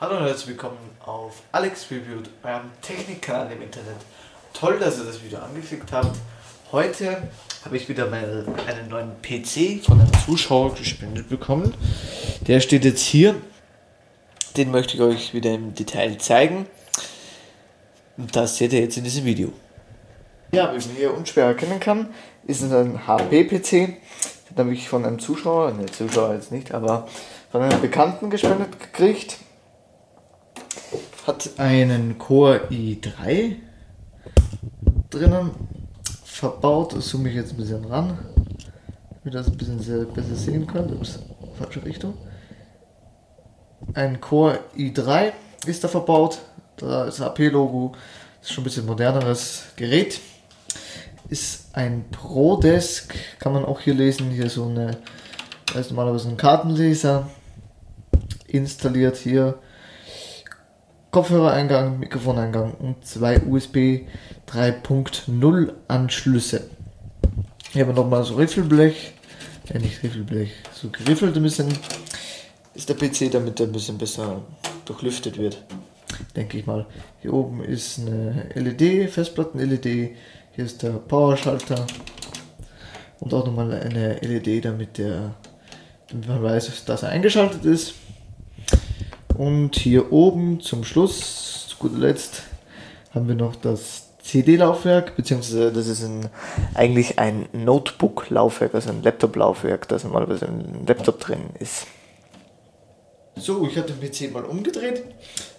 Hallo und herzlich willkommen auf Alex Reviewed, eurem Technikkanal im Internet. Toll, dass ihr das Video angeklickt habt. Heute habe ich wieder mal einen neuen PC von einem Zuschauer gespendet bekommen. Der steht jetzt hier. Den möchte ich euch wieder im Detail zeigen. Und das seht ihr jetzt in diesem Video. Ja, wie man hier unschwer erkennen kann, ist es ein HP-PC. Den habe ich von einem Zuschauer, ne Zuschauer jetzt nicht, aber von einem Bekannten gespendet gekriegt hat einen Core i3 drinnen verbaut. Zoome ich jetzt ein bisschen ran, damit ihr das ein bisschen sehr, besser sehen könnt. Ups, falsche Richtung. Ein Core i3 ist da verbaut. Da ist HP-Logo. Ist schon ein bisschen moderneres Gerät. Ist ein Pro-Desk, kann man auch hier lesen. Hier so eine, da ist normalerweise ein Kartenleser installiert hier Kopfhörereingang, Mikrofoneingang und zwei USB 3.0 Anschlüsse. Hier haben wir nochmal so Riffelblech, ja nicht Riffelblech, so geriffelt ein bisschen ist der PC, damit er ein bisschen besser durchlüftet wird. Denke ich mal. Hier oben ist eine LED, Festplatten-LED. Hier ist der Powerschalter. Und auch nochmal eine LED, damit, der, damit man weiß, dass er eingeschaltet ist. Und hier oben zum Schluss, zu guter Letzt, haben wir noch das CD-Laufwerk, beziehungsweise das ist ein, eigentlich ein Notebook-Laufwerk, also ein Laptop-Laufwerk, das normalerweise im Laptop drin ist. So, ich habe den PC mal umgedreht,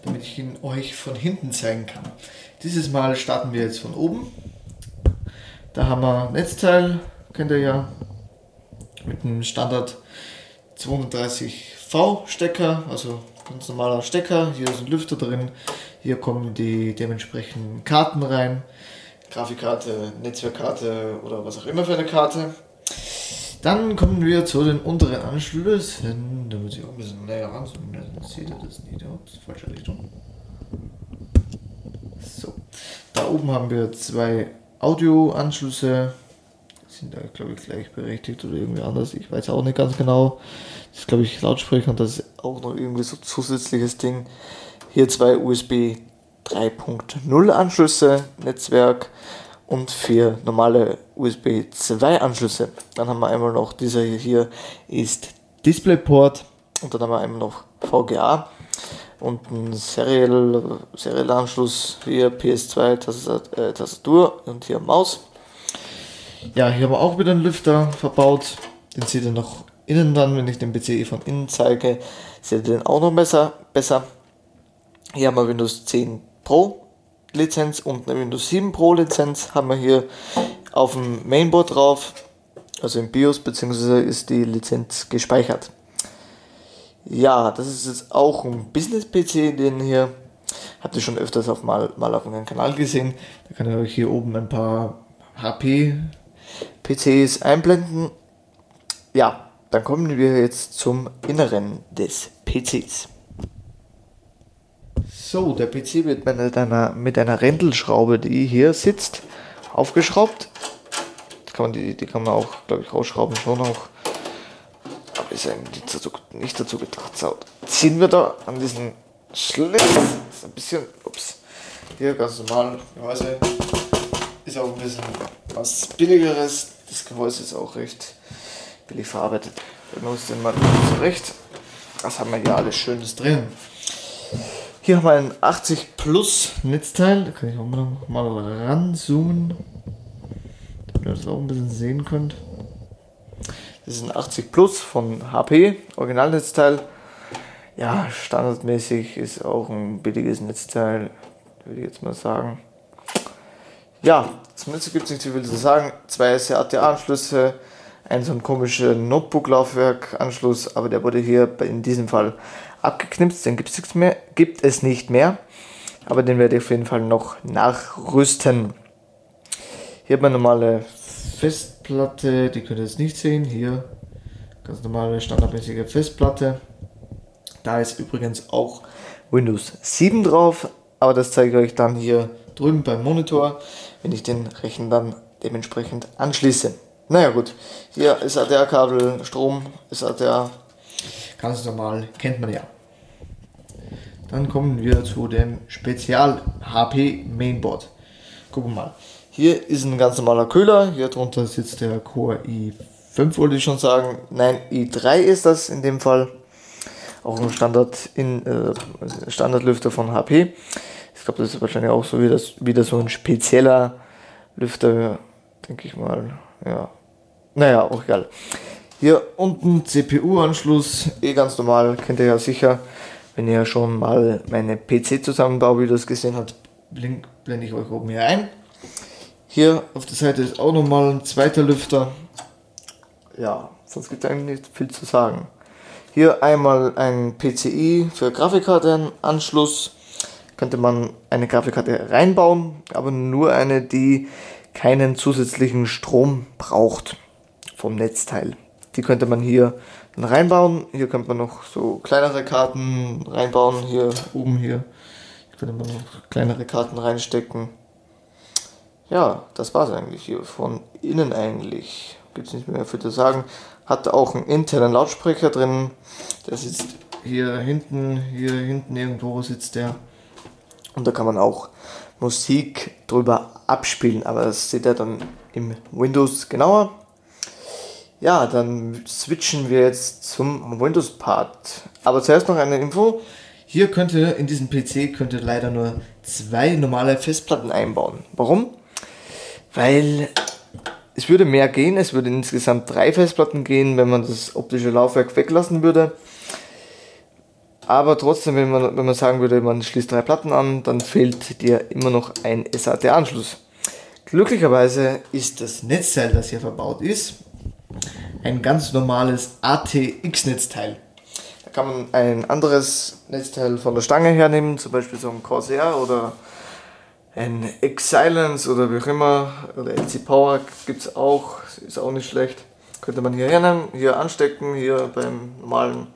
damit ich ihn euch von hinten zeigen kann. Dieses Mal starten wir jetzt von oben. Da haben wir Netzteil, kennt ihr ja, mit einem Standard 230V Stecker, also ganz normaler Stecker. Hier sind Lüfter drin. Hier kommen die dementsprechenden Karten rein. Grafikkarte, Netzwerkkarte oder was auch immer für eine Karte. Dann kommen wir zu den unteren Anschlüssen. Da muss ich auch ein bisschen näher ranzoomen. Dann seht ihr das nicht. Ups, falsche Richtung. So. Da oben haben wir zwei Audioanschlüsse. Sind da, glaube ich, gleichberechtigt oder irgendwie anders. Ich weiß auch nicht ganz genau. Das ist, glaube ich, Lautsprecher und das ist auch noch irgendwie so zusätzliches Ding. Hier zwei USB 3.0 Anschlüsse, Netzwerk und vier normale USB 2 Anschlüsse. Dann haben wir einmal noch dieser hier ist DisplayPort und dann haben wir einmal noch VGA und ein Serial, Serial Anschluss hier PS2 äh, Tastatur und hier Maus. Ja, hier haben wir auch wieder einen Lüfter verbaut. Den seht ihr noch innen dann, wenn ich den PC von innen zeige, seht ihr den auch noch besser. besser. Hier haben wir Windows 10 Pro Lizenz und eine Windows 7 Pro Lizenz haben wir hier auf dem Mainboard drauf, also im BIOS, beziehungsweise ist die Lizenz gespeichert. Ja, das ist jetzt auch ein Business-PC, den hier habt ihr schon öfters auf mal, mal auf meinem Kanal gesehen. Da kann ich euch hier oben ein paar HP-PCs einblenden. Ja, dann kommen wir jetzt zum Inneren des PCs. So, der PC wird mit einer, mit einer Rändelschraube, die hier sitzt, aufgeschraubt. Kann man die, die kann man auch, glaube ich, rausschrauben schon auch. Aber ist eigentlich nicht dazu, nicht dazu gedacht. So, ziehen wir da an diesen Schlitz. Ist ein bisschen, ups, hier ganz normal. Ist auch ein bisschen was billigeres. Das Gehäuse ist auch recht billig verarbeitet. Wir muss den mal zurecht. Was haben wir hier alles Schönes drin? Hier haben wir ein 80 Plus Netzteil. Da kann ich auch mal, mal ranzoomen, damit ihr das auch ein bisschen sehen könnt. Das ist ein 80 Plus von HP, Originalnetzteil. Ja, standardmäßig ist auch ein billiges Netzteil, würde ich jetzt mal sagen. Ja, zum Netzteil gibt es nicht viel zu sagen. Zwei SATA-Anschlüsse, ein so ein komischer Notebook-Laufwerk-Anschluss, aber der wurde hier in diesem Fall abgeknipst, den gibt es nicht mehr, gibt es nicht mehr, aber den werde ich auf jeden Fall noch nachrüsten. Hier hat man normale Festplatte, die könnt ihr jetzt nicht sehen, hier ganz normale standardmäßige Festplatte. Da ist übrigens auch Windows 7 drauf, aber das zeige ich euch dann hier drüben beim Monitor, wenn ich den Rechner dann dementsprechend anschließe. Naja gut, hier ist ADR-Kabel, Strom ist ADR, ganz normal, kennt man ja. Dann kommen wir zu dem Spezial HP Mainboard. Gucken wir mal. Hier ist ein ganz normaler Kühler. Hier drunter sitzt der Core i5, wollte ich schon sagen. Nein, i3 ist das in dem Fall. Auch ein Standard in, äh, Standardlüfter von HP. Ich glaube, das ist wahrscheinlich auch so wie das, wieder so ein spezieller Lüfter, denke ich mal. Ja. Naja, auch egal. Hier unten CPU-Anschluss, eh ganz normal, kennt ihr ja sicher. Wenn ihr schon mal meine PC-Zusammenbauvideos gesehen habt, blende ich euch oben hier ein. Hier auf der Seite ist auch nochmal ein zweiter Lüfter. Ja, sonst gibt es eigentlich nicht viel zu sagen. Hier einmal ein PCI für Grafikkartenanschluss. Könnte man eine Grafikkarte reinbauen, aber nur eine, die keinen zusätzlichen Strom braucht vom Netzteil. Die könnte man hier dann reinbauen. Hier könnte man noch so kleinere Karten reinbauen. Hier oben hier könnte man noch kleinere Karten reinstecken. Ja, das war es eigentlich hier. Von innen eigentlich gibt es nicht mehr viel zu sagen. Hat auch einen internen Lautsprecher drin. Der sitzt hier hinten, hier hinten irgendwo sitzt der. Und da kann man auch Musik drüber abspielen, aber das seht ihr dann im Windows genauer. Ja, dann switchen wir jetzt zum Windows-Part. Aber zuerst noch eine Info. Hier könnte, in diesem PC, könnte leider nur zwei normale Festplatten einbauen. Warum? Weil es würde mehr gehen. Es würde insgesamt drei Festplatten gehen, wenn man das optische Laufwerk weglassen würde. Aber trotzdem, wenn man, wenn man sagen würde, man schließt drei Platten an, dann fehlt dir immer noch ein SAT-Anschluss. Glücklicherweise ist das Netzteil, das hier verbaut ist, ein ganz normales ATX-Netzteil. Da kann man ein anderes Netzteil von der Stange hernehmen, zum Beispiel so ein Corsair oder ein X-Silence oder wie auch immer, oder LC Power gibt es auch, ist auch nicht schlecht. Könnte man hier hernehmen, hier anstecken, hier beim normalen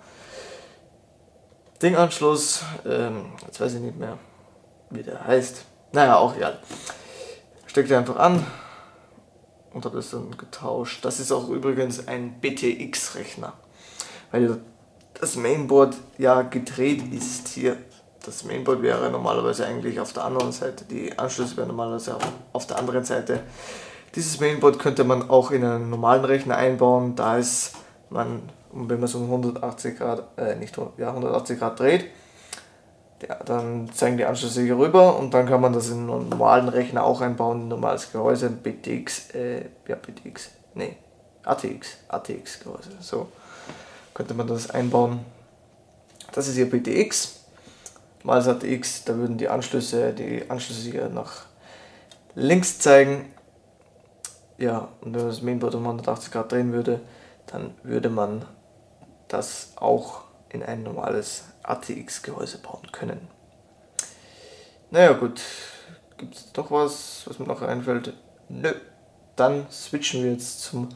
Dinganschluss. Ähm, jetzt weiß ich nicht mehr, wie der heißt. Naja, auch egal. Steckt ihr einfach an, und habe das dann getauscht. Das ist auch übrigens ein BTX-Rechner, weil das Mainboard ja gedreht ist hier. Das Mainboard wäre normalerweise eigentlich auf der anderen Seite, die Anschlüsse wären normalerweise auf der anderen Seite. Dieses Mainboard könnte man auch in einen normalen Rechner einbauen, da ist man, wenn man so 180 Grad, äh, nicht ja, 180 Grad dreht, ja, dann zeigen die Anschlüsse hier rüber und dann kann man das in einen normalen Rechner auch einbauen, ein normales Gehäuse, BTX, äh, ja, BTX, nee, ATX, ATX Gehäuse, so könnte man das einbauen. Das ist hier BTX, mal ATX, da würden die Anschlüsse, die Anschlüsse hier nach links zeigen. Ja, und wenn man das Mainboard um 180 Grad drehen würde, dann würde man das auch in ein normales ATX-Gehäuse bauen können. Naja gut, gibt es noch was, was mir noch einfällt? Nö. Dann switchen wir jetzt zum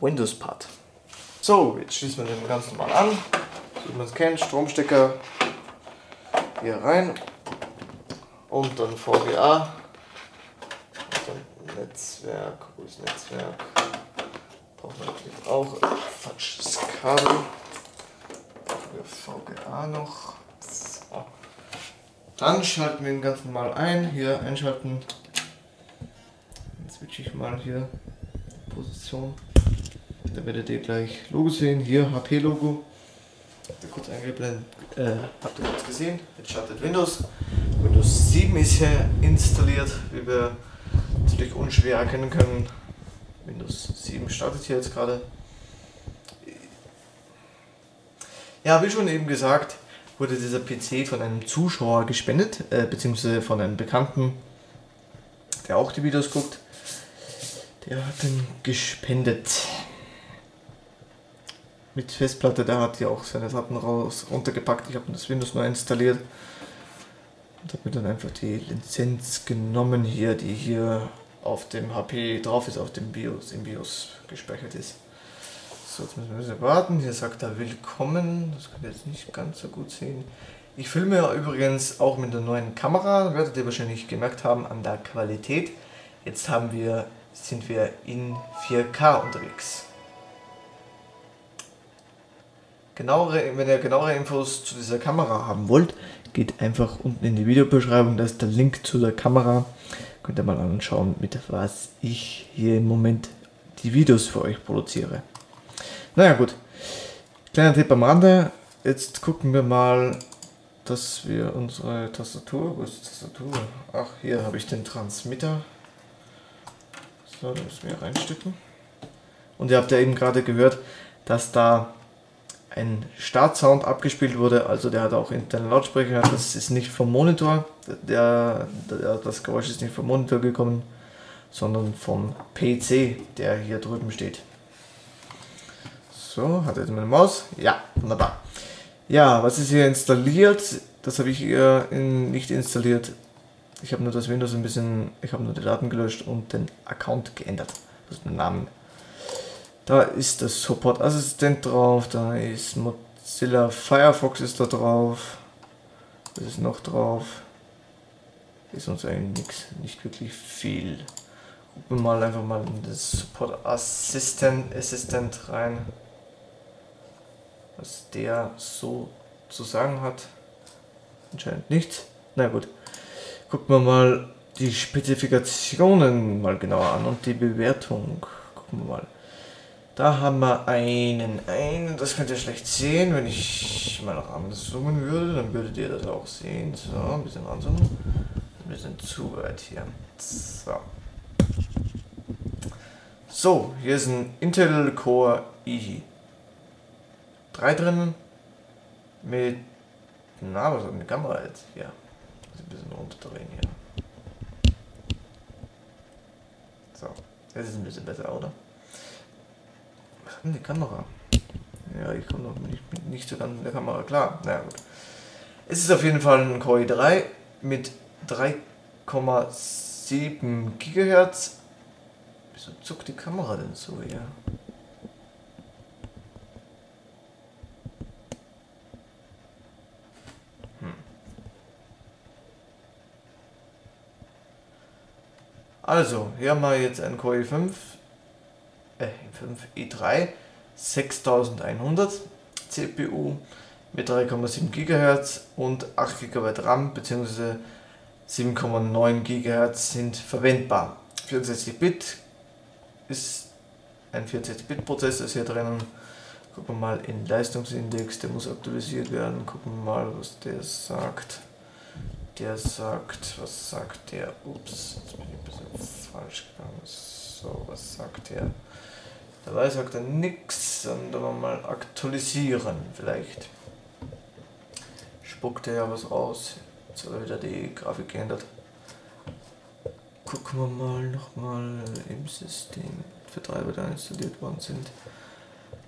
Windows-Part. So, jetzt schließen wir den ganz normal an. So wie man es kennt, Stromstecker hier rein und dann VGA Netzwerk, wo ist Netzwerk? Brauchen wir natürlich auch falsches Kabel wir VGA noch. So. Dann schalten wir ihn ganz normal ein. Hier einschalten. Dann switche ich mal hier Position. Da werdet ihr gleich Logo sehen. Hier HP-Logo. Habt ihr kurz eingeblendet. Äh, habt ihr kurz gesehen. Jetzt startet Windows. Windows 7 ist hier installiert, wie wir natürlich unschwer erkennen können. Windows 7 startet hier jetzt gerade. Ja, wie schon eben gesagt, wurde dieser PC von einem Zuschauer gespendet, äh, beziehungsweise von einem Bekannten, der auch die Videos guckt. Der hat ihn gespendet. Mit Festplatte, der hat ja auch seine Daten raus runtergepackt. Ich habe das Windows neu installiert und habe mir dann einfach die Lizenz genommen hier, die hier auf dem HP drauf ist, auf dem BIOS, im BIOS gespeichert ist. So, jetzt müssen wir ein bisschen warten. Hier sagt er Willkommen. Das könnt ihr jetzt nicht ganz so gut sehen. Ich filme übrigens auch mit der neuen Kamera. Werdet ihr wahrscheinlich gemerkt haben an der Qualität. Jetzt haben wir, sind wir in 4K unterwegs. Genauere, wenn ihr genauere Infos zu dieser Kamera haben wollt, geht einfach unten in die Videobeschreibung, da ist der Link zu der Kamera. Könnt ihr mal anschauen, mit was ich hier im Moment die Videos für euch produziere. Naja gut, kleiner Tipp am Rande. Jetzt gucken wir mal, dass wir unsere Tastatur, wo ist die Tastatur? Ach, hier habe ich den Transmitter. So, da müssen wir reinstecken. Und ihr habt ja eben gerade gehört, dass da ein Startsound abgespielt wurde, also der hat auch internen Lautsprecher, das ist nicht vom Monitor, der, der, das Geräusch ist nicht vom Monitor gekommen, sondern vom PC, der hier drüben steht. So, hat er jetzt meine Maus? Ja, wunderbar. Ja, was ist hier installiert? Das habe ich hier in, nicht installiert. Ich habe nur das Windows ein bisschen, ich habe nur die Daten gelöscht und den Account geändert. Ist den Namen da ist das Support Assistent drauf, da ist Mozilla Firefox ist da drauf. Was ist noch drauf? Ist uns eigentlich nichts, nicht wirklich viel. Gucken wir mal einfach mal in das Support Assistent, Assistent rein. Was der so zu sagen hat. Anscheinend nichts. Na gut. Gucken wir mal die Spezifikationen mal genauer an und die Bewertung. Gucken wir mal. Da haben wir einen, einen, das könnt ihr schlecht sehen, wenn ich mal noch anzoomen würde, dann würdet ihr das auch sehen. So, ein bisschen ranzoomen. Wir sind zu weit hier. So. So, hier ist ein Intel Core i3 drin. Mit, na, was hat eine Kamera jetzt? Ja, ein bisschen runterdrehen hier. So, das ist ein bisschen besser, oder? Die Kamera. Ja, ich komme noch nicht, nicht so ganz mit der Kamera klar. Naja, gut. Es ist auf jeden Fall ein Core i3 mit 3,7 GHz. Wieso zuckt die Kamera denn so hier? Hm. Also, hier haben wir jetzt ein Core i5 äh, 5 i3 6100 CPU mit 3,7 GHz und 8 GB RAM bzw. 7,9 GHz sind verwendbar. 64 Bit ist ein 64 Bit Prozessor ist hier drinnen. Gucken wir mal in Leistungsindex, der muss aktualisiert werden. Gucken wir mal, was der sagt. Der sagt, was sagt der? Ups, jetzt bin ich ein bisschen falsch gegangen. So, was sagt der? Dabei sagt er nichts, sondern mal aktualisieren vielleicht. Spuckt er ja was raus. Jetzt hat er wieder die Grafik geändert. Gucken wir mal nochmal im System, für Treiber da installiert worden sind.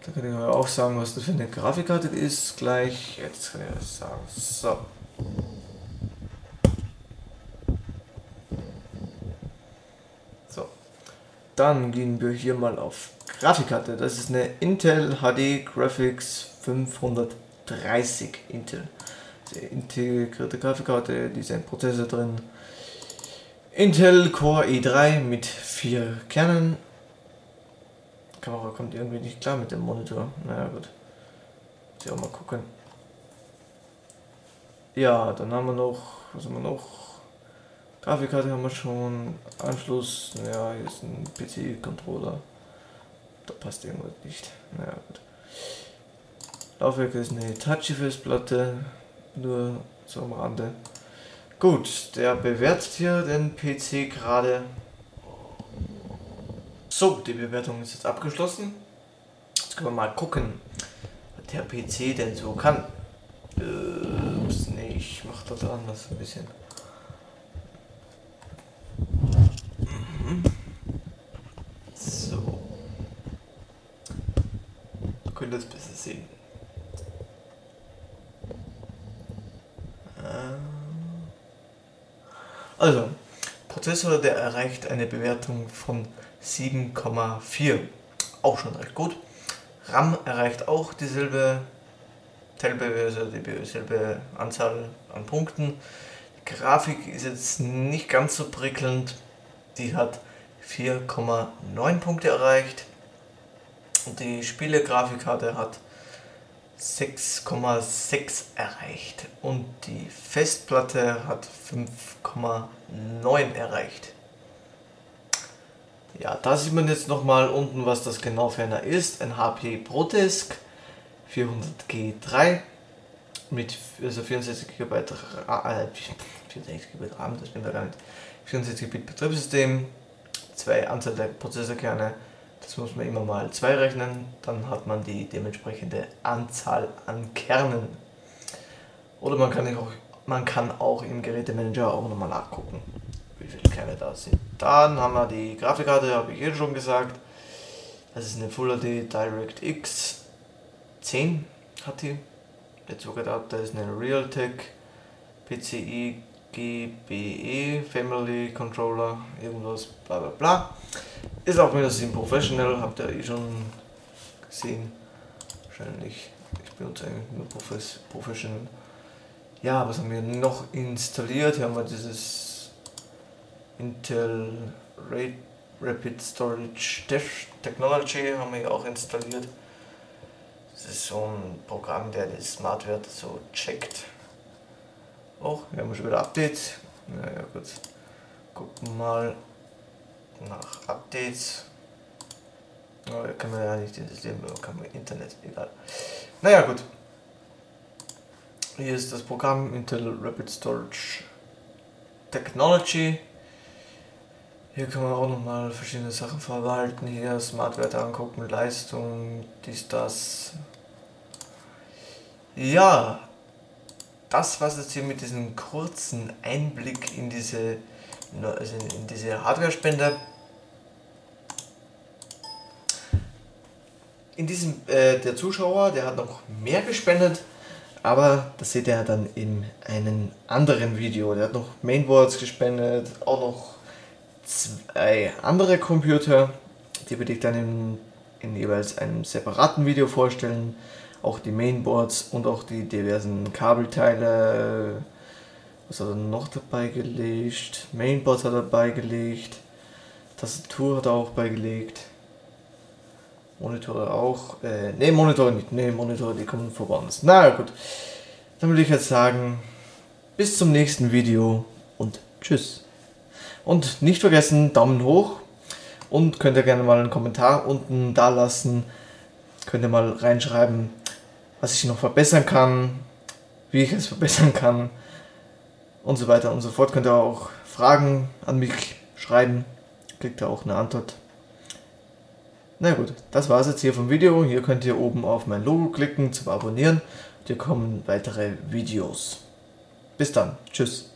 Da kann ich euch auch sagen, was das für eine Grafikkarte ist. Gleich, jetzt kann ich das sagen. So. So. Dann gehen wir hier mal auf Grafikkarte. Das ist eine Intel HD Graphics 530 Intel. integrierte Grafikkarte, die ist ein Prozessor drin. Intel Core i3 mit vier Kernen. Kamera kommt irgendwie nicht klar mit dem Monitor. Naja gut. Muss ich auch mal gucken. Ja, dann haben wir noch, was haben wir noch? Grafikkarte haben wir schon. Anschluss, ja, hier ist ein PC-Controller. Da passt irgendwas nicht. Naja, gut. Laufwerk ist eine Touchy-Festplatte, nur so am Rande. Gut, der bewertet hier den PC gerade. So, die Bewertung ist jetzt abgeschlossen. Jetzt können wir mal gucken, was der PC denn so kann. Ups, nee, ich mach das anders ein bisschen. könnt das besser sehen. Äh. Also, Prozessor, der erreicht eine Bewertung von 7,4. Auch schon recht gut. RAM erreicht auch dieselbe, also dieselbe Anzahl an Punkten. Die Grafik ist jetzt nicht ganz so prickelnd. Die hat 4,9 Punkte erreicht. Und die Spielegrafikkarte hat 6,6 erreicht und die Festplatte hat 5,9 erreicht. Ja, da sieht man jetzt nochmal unten, was das genau für einer ist. Ein HP ProDisk 400G3 mit also 64 GB äh, 64 GB RAM, das bin da gar nicht. 64 Bit Betriebssystem, zwei Anzahl der Prozessorkerne, das muss man immer mal zwei rechnen, dann hat man die dementsprechende Anzahl an Kernen. Oder man kann auch, man kann auch im Gerätemanager auch nochmal nachgucken, wie viele Kerne da sind. Dann haben wir die Grafikkarte, habe ich eben schon gesagt. Das ist eine Full HD DirectX 10 hat die. Der Zugadapter ist eine Realtek PCI GBE Family Controller, irgendwas, bla bla bla. Ist auch im Professional, habt ihr eh schon gesehen. Wahrscheinlich. Ich benutze eigentlich nur Professional. Ja, was haben wir noch installiert? Hier haben wir dieses Intel Rapid Storage Technology haben wir auch installiert. Das ist so ein Programm, der die Smartwerte so checkt. Oh, wir haben schon wieder Updates. Naja, gut. Gucken mal nach Updates. Oh, kann man ja nicht installieren, kann man Internet, egal. Naja, gut. Hier ist das Programm Intel Rapid Storage Technology. Hier kann man auch nochmal verschiedene Sachen verwalten. Hier Smartwerte angucken, Leistung, dies, das. Ja, das was jetzt hier mit diesem kurzen Einblick in diese, also in diese Hardware-Spender in diesem, äh, der Zuschauer, der hat noch mehr gespendet, aber das seht ihr dann in einem anderen Video. Der hat noch Mainboards gespendet, auch noch zwei andere Computer, die würde ich dann in, in jeweils einem separaten Video vorstellen. Auch die Mainboards und auch die diversen Kabelteile. Was hat er noch dabei gelegt? Mainboard hat er beigelegt. Tastatur hat er auch beigelegt. Monitore auch. Äh, ne, Monitore nicht. Ne, Monitore, die kommen vorbei. Na gut. Dann würde ich jetzt sagen, bis zum nächsten Video und tschüss. Und nicht vergessen, Daumen hoch und könnt ihr gerne mal einen Kommentar unten da lassen. Könnt ihr mal reinschreiben, was ich noch verbessern kann, wie ich es verbessern kann und so weiter und so fort. Könnt ihr auch Fragen an mich schreiben, kriegt ihr auch eine Antwort. Na gut, das war es jetzt hier vom Video. Hier könnt ihr oben auf mein Logo klicken zum Abonnieren. Hier kommen weitere Videos. Bis dann. Tschüss.